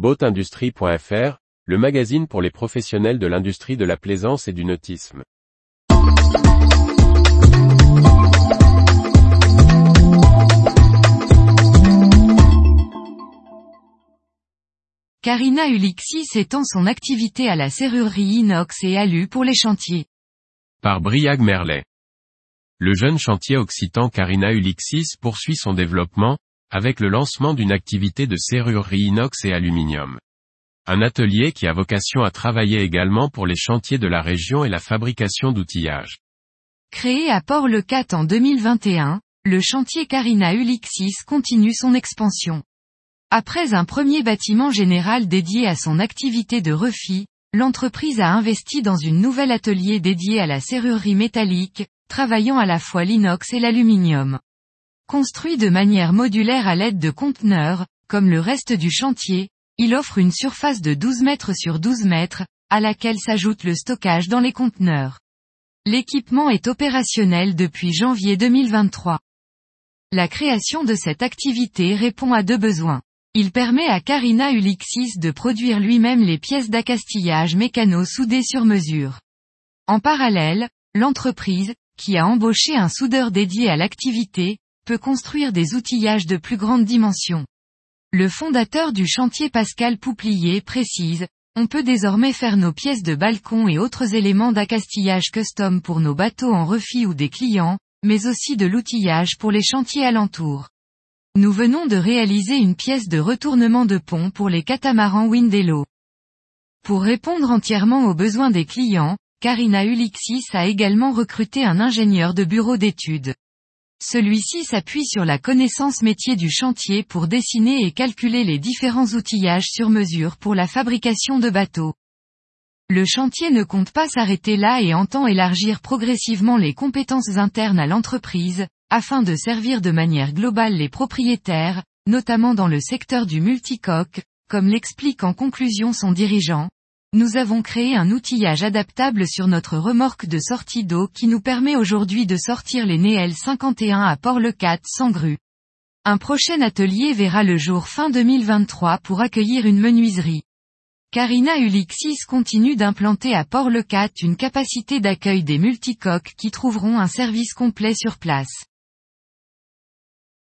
Boatindustrie.fr, le magazine pour les professionnels de l'industrie de la plaisance et du nautisme. Carina Ulixis étend son activité à la serrurerie inox et alu pour les chantiers. Par Briag Merlet. Le jeune chantier occitan Carina Ulixis poursuit son développement, avec le lancement d'une activité de serrurerie inox et aluminium. Un atelier qui a vocation à travailler également pour les chantiers de la région et la fabrication d'outillage. Créé à Port-le-Cat en 2021, le chantier Carina Ulixis continue son expansion. Après un premier bâtiment général dédié à son activité de refit, l'entreprise a investi dans une nouvelle atelier dédié à la serrurerie métallique, travaillant à la fois l'inox et l'aluminium. Construit de manière modulaire à l'aide de conteneurs, comme le reste du chantier, il offre une surface de 12 mètres sur 12 mètres, à laquelle s'ajoute le stockage dans les conteneurs. L'équipement est opérationnel depuis janvier 2023. La création de cette activité répond à deux besoins. Il permet à Carina Ulixis de produire lui-même les pièces d'accastillage mécano soudées sur mesure. En parallèle, l'entreprise, qui a embauché un soudeur dédié à l'activité, peut construire des outillages de plus grande dimension. Le fondateur du chantier Pascal Pouplier précise, on peut désormais faire nos pièces de balcon et autres éléments d'accastillage custom pour nos bateaux en refit ou des clients, mais aussi de l'outillage pour les chantiers alentours. Nous venons de réaliser une pièce de retournement de pont pour les catamarans Windello. Pour répondre entièrement aux besoins des clients, Carina Ulixis a également recruté un ingénieur de bureau d'études. Celui-ci s'appuie sur la connaissance métier du chantier pour dessiner et calculer les différents outillages sur mesure pour la fabrication de bateaux. Le chantier ne compte pas s'arrêter là et entend élargir progressivement les compétences internes à l'entreprise, afin de servir de manière globale les propriétaires, notamment dans le secteur du multicoque, comme l'explique en conclusion son dirigeant. Nous avons créé un outillage adaptable sur notre remorque de sortie d'eau qui nous permet aujourd'hui de sortir les Néel 51 à Port-le-Cat sans grue. Un prochain atelier verra le jour fin 2023 pour accueillir une menuiserie. Carina Ulixis continue d'implanter à Port-le-Cat une capacité d'accueil des multicoques qui trouveront un service complet sur place.